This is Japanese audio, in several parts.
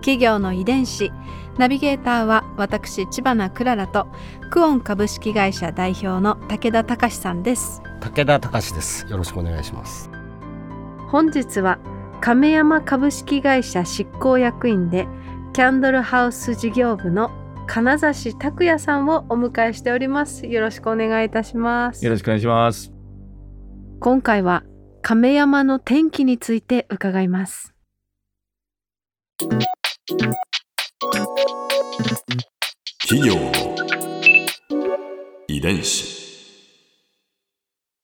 企業の遺伝子。ナビゲーターは私千葉なクララとクオン株式会社代表の武田隆さんです。武田隆です。よろしくお願いします。本日は亀山株式会社執行役員でキャンドルハウス事業部の金指拓也さんをお迎えしております。よろしくお願いいたします。よろしくお願いします。今回は亀山の天気について伺います企業の遺伝子。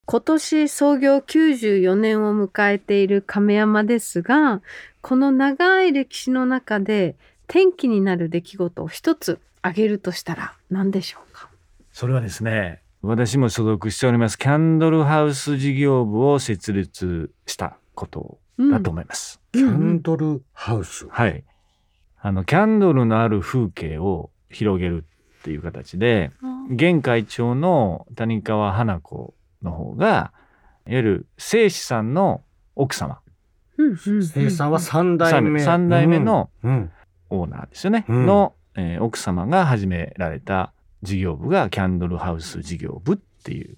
今年創業94年を迎えている亀山ですがこの長い歴史の中で転機になる出来事を一つ挙げるとしたら何でしょうか？それはですね、私も所属しておりますキャンドルハウス事業部を設立したことだと思います。キャンドルハウス、はい。あの、キャンドルのある風景を広げるっていう形で、現会長の谷川花子の方が、いわゆる聖子さんの奥様、生産は三代目。三代目のうんオーナーですよね、うん。の、えー奥様が始められた事業部がキャンドルハウス事業部っていう。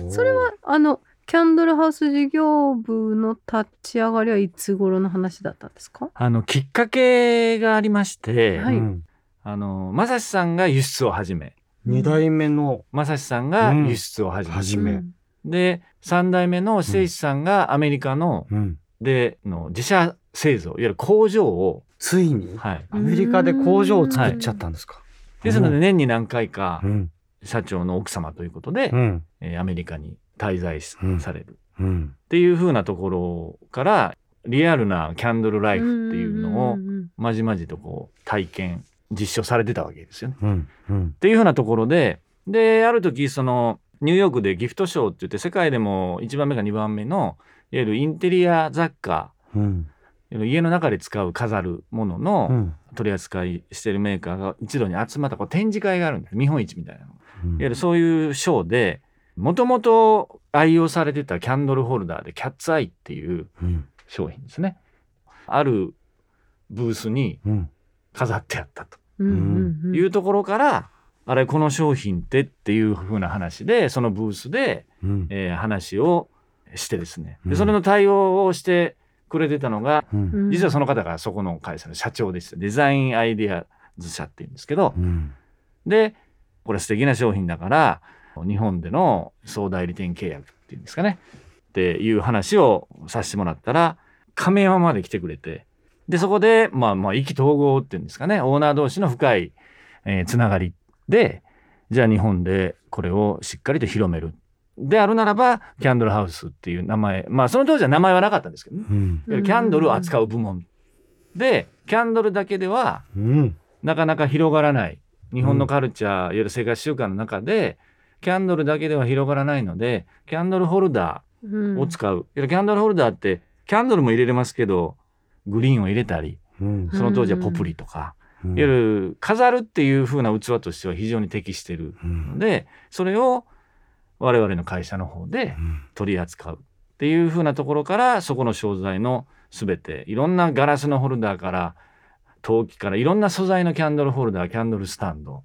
うんそれはあのキャンドルハウス事業部の立ち上がりはいつ頃の話だったんですか？あのきっかけがありまして、はい。うん。あの正志さんが輸出を始め。二代目の正志さんが輸出を始め、で三代目の誠司さんがアメリカの、うん。での自社製造いわゆる工場を、ついにはい、アメリカで工場を作っちゃったんですか、ですので年に何回かうん。社長の奥様ということで、うん。えーアメリカに滞在される。うん。っていう風なところからリアルなキャンドルライフっていうのをまじまじとこう体験実証されてたわけですよね。うん。うん。っていう風なところでである時そのニューヨークでギフトショーって言って世界でも1番目か2番目のいわゆるインテリア雑貨うん。家の中で使う飾るものうのん。取り扱いしてるメーカーが一度に集まったこう展示会があるんです見本市みたいなの。うん。いわゆるそういうショーでもともと愛用されてたキャンドルホルダーでキャッツアイっていううん。商品ですね。あるブースにうん。飾ってあったと。うんうんうん。いうところから、あれこの商品ってっていう風な話でそのブースで、うん。えー話をしてですね。うん。でそれの対応をしてくれてたのがうんうん。実はその方がそこの会社の社長でした。デザインアイデアズ社っていうんですけど。うん。でこれ素敵な商品だから日本での総代理店契約っていうんですかね。っていう話をさせてもらったら亀山まで来てくれてでそこでまあまあ意気投合っていうんですかね。オーナー同士の深い、えーつながりでじゃあ日本でこれをしっかりと広める。であるならばキャンドルハウスっていう名前まあその当時は名前はなかったんですけどね。うん。キャンドルを扱う部門。でキャンドルだけではうん。なかなか広がらない。日本のカルチャー、いわゆる生活習慣の中でキャンドルだけでは広がらないのでキャンドルホルダうん。ーを使う、いわゆるキャンドルホルダーってキャンドルも入れれますけどグリーンを入れたりうん。その当時はポプリとか、うん。いわゆる飾るっていう風な器としては非常に適してるうん。のでそれを我々の会社の方でうん。取り扱うっていう風なところからそこの商材の全ていろんなガラスのホルダーから陶器からいろんな素材のキャンドルホルダーキャンドルスタンド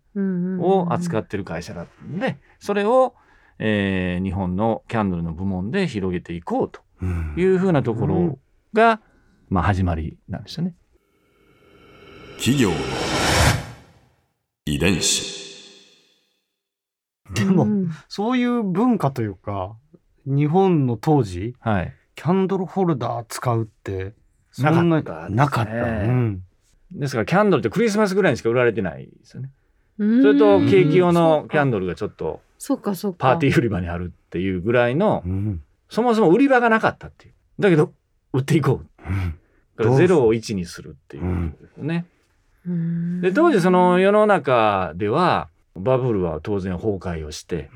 を扱ってる会社だったんでそれを、えー日本のキャンドルの部門で広げていこうとうん。いう風なところが、まあ、始まりなんですよね。企業の遺伝子。でもうん。そういう文化というか日本の当時はい、キャンドルホルダー使うってそんななかったね。なかった。うんですからキャンドルってクリスマスぐらいにしか売られてないですよね。うん。それとケーキ用のかキャンドルがちょっとそうかそうか。パーティー売り場にあるっていうぐらいのうん。そもそも売り場がなかったっていう。だけど売っていこう。うん。だからゼロを1にするっていう。ことですよね。うん。で当時その世の中ではバブルは当然崩壊をして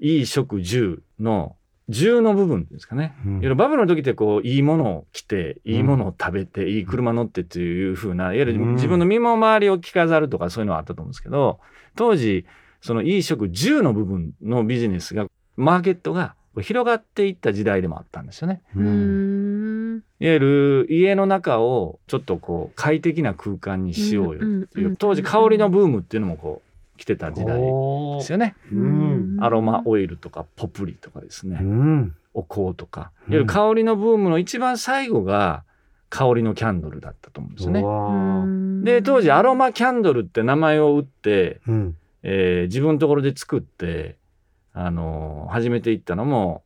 衣食住の住の部分ですかね、うん。いわゆるバブルの時ってこういいものを着ていいものを食べて、いい車乗ってっていう風ないわゆるうん自分の身も回りを着飾るとかそういうのはあったと思うんですけど当時その衣食住の部分のビジネスがマーケットが広がっていった時代でもあったんですよね。いわゆる家の中をちょっとこう快適な空間にしようよっていう。当時香りのブームっていうのもこう来てた時代ですよね。うん。アロマオイルとかポプリとかですね。うん。お香とか、うんいわゆる香りのブームの一番最後が香りのキャンドルだったと思うんですよね。で当時アロマキャンドルって名前を打って、うん。えー自分のところで作って、あのー始めていったのも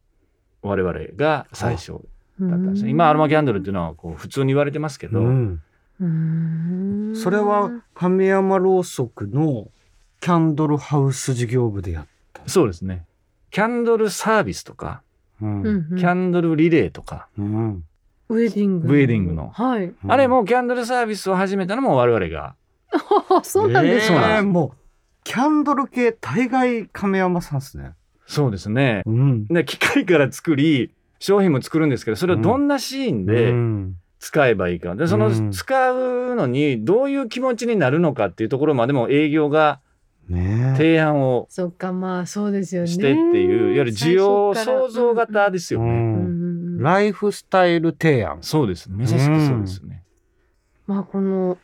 我々が最初だったんですね。今アロマキャンドルっていうのはこう普通に言われてますけど、それは亀山ろうそくのキャンドルハウス事業部でやった。そうですね。キャンドルサービスとか、うん。キャンドルリレーとか、うん。ウェディングウェディングの。はい。あれもキャンドルサービスを始めたのも我々が。あ そうなんですそうか、なんです。えーもうキャンドル系大概亀山さんですね。そうですね。うん。で機械から作り商品も作るんですけどそれをどんなシーンでうん。使えばいいか、でそのうん。使うのにどういう気持ちになるのかっていうところまでも営業が提案をそっかまあそうですよね。してっていう、いわゆる需要創造型ですよね。うん。うんライフスタイル提案。そうです。まさしくそうですよね。まあこの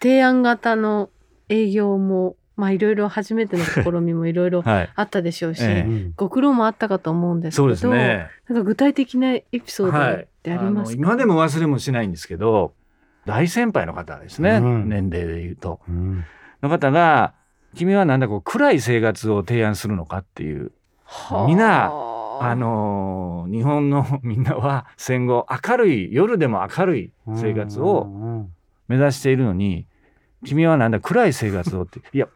提案型の営業もまあいろいろ初めての試みもいろいろ はい。あったでしょうし、ええ。うんご苦労もあったかと思うんですけどそうですね。なんか具体的なエピソードはい。ってありますか、の今でも忘れもしないんですけど大先輩の方ですね、うん。年齢で言うと。うん。の方が「君はなんだこう暗い生活を提案するのか?」っていうはあみんなあのー日本のみんなは戦後明るい夜でも明るい生活をを。目指しているのに君はなんだ暗い生活をっていや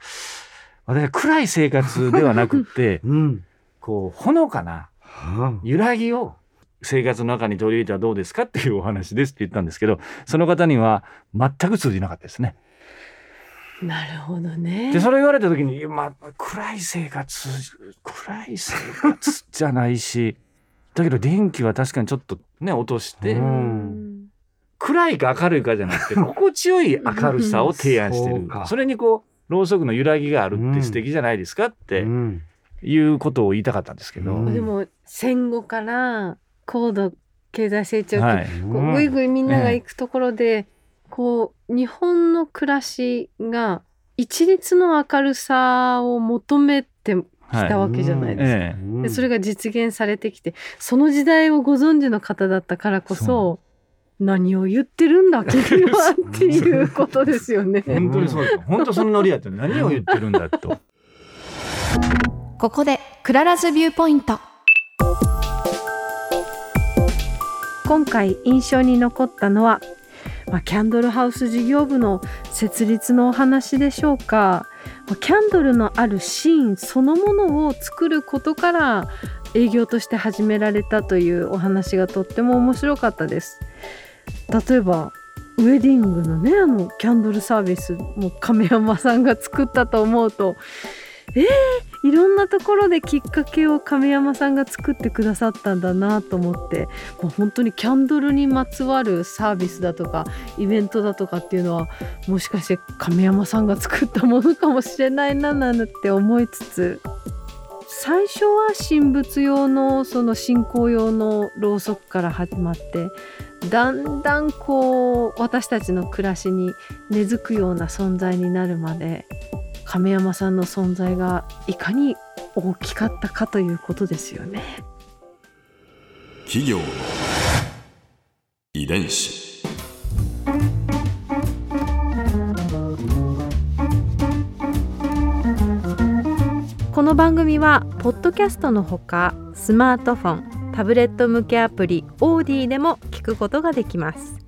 私は暗い生活ではなくって うん。こうほのかなは揺らぎを生活の中に取り入れてはどうですかっていうお話ですって言ったんですけどその方には全く通じなかったですね。なるほどね。でそれ言われた時にまあ暗い生活暗い生活じゃないし だけど電気は確かにちょっとね落として、うん。暗いか明るいかじゃなくて 心地よい明るさを提案してる。それにこうろうそくの揺らぎがあるっうん。て素敵じゃないですかっい。てうん。いうことを言いたかったんですけど、うん。でも戦後から高度経済成長期、はい、こうぐいぐいみんなが行くところで、こう日本の暮らしが一律の明るさを求めてきたわけじゃないですか。ええでそれが実現されてきてその時代をご存知の方だったからこそそ何を言ってるんだ君はっていうことですよね。本当にそうです本当そのノリやって何を言ってるんだと。ここで Clara's Viewpoint 今回印象に残ったのは、まあ、キャンドルハウス事業部の設立のお話でしょうか。まあキャンドルのあるシーンそのものを作ることから営業として始められたというお話がとっても面白かったです。例えばウェディングのねあのキャンドルサービスも亀山さんが作ったと思うとえー、いろんなところできっかけを亀山さんが作ってくださったんだなと思ってもう本当にキャンドルにまつわるサービスだとかイベントだとかっていうのはもしかして亀山さんが作ったものかもしれないななんて思いつつ最初は神仏用のその信仰用のろうそくから始まってだんだんこう私たちの暮らしに根付くような存在になるまで亀山さんの存在がいかに大きかったかということですよね。企業の遺伝子この番組はポッドキャストのほかスマートフォンタブレット向けアプリオーディでも聞くことができます